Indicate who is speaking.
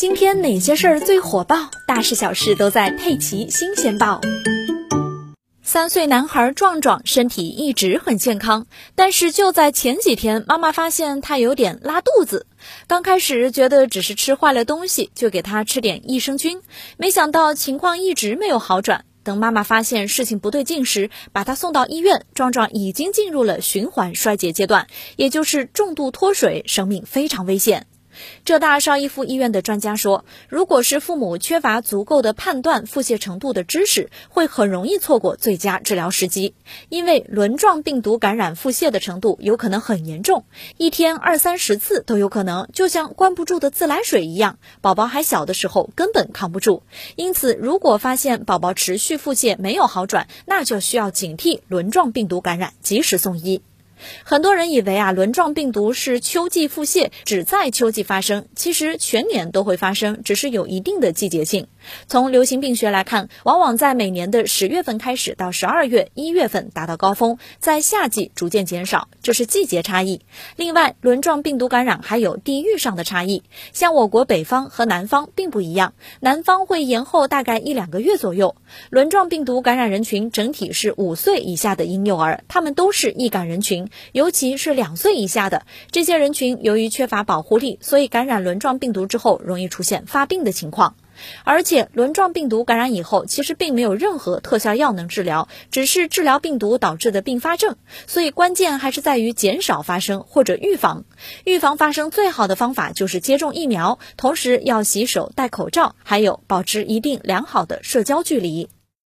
Speaker 1: 今天哪些事儿最火爆？大事小事都在《佩奇新鲜报》。三岁男孩壮壮身体一直很健康，但是就在前几天，妈妈发现他有点拉肚子。刚开始觉得只是吃坏了东西，就给他吃点益生菌，没想到情况一直没有好转。等妈妈发现事情不对劲时，把他送到医院，壮壮已经进入了循环衰竭阶段，也就是重度脱水，生命非常危险。浙大邵逸夫医院的专家说，如果是父母缺乏足够的判断腹泻程度的知识，会很容易错过最佳治疗时机。因为轮状病毒感染腹泻的程度有可能很严重，一天二三十次都有可能，就像关不住的自来水一样。宝宝还小的时候根本扛不住。因此，如果发现宝宝持续腹泻没有好转，那就需要警惕轮状病毒感染，及时送医。很多人以为啊，轮状病毒是秋季腹泻，只在秋季发生。其实全年都会发生，只是有一定的季节性。从流行病学来看，往往在每年的十月份开始到十二月、一月份达到高峰，在夏季逐渐减少，这是季节差异。另外，轮状病毒感染还有地域上的差异，像我国北方和南方并不一样，南方会延后大概一两个月左右。轮状病毒感染人群整体是五岁以下的婴幼儿，他们都是易感人群。尤其是两岁以下的这些人群，由于缺乏保护力，所以感染轮状病毒之后容易出现发病的情况。而且轮状病毒感染以后，其实并没有任何特效药能治疗，只是治疗病毒导致的并发症。所以关键还是在于减少发生或者预防。预防发生最好的方法就是接种疫苗，同时要洗手、戴口罩，还有保持一定良好的社交距离。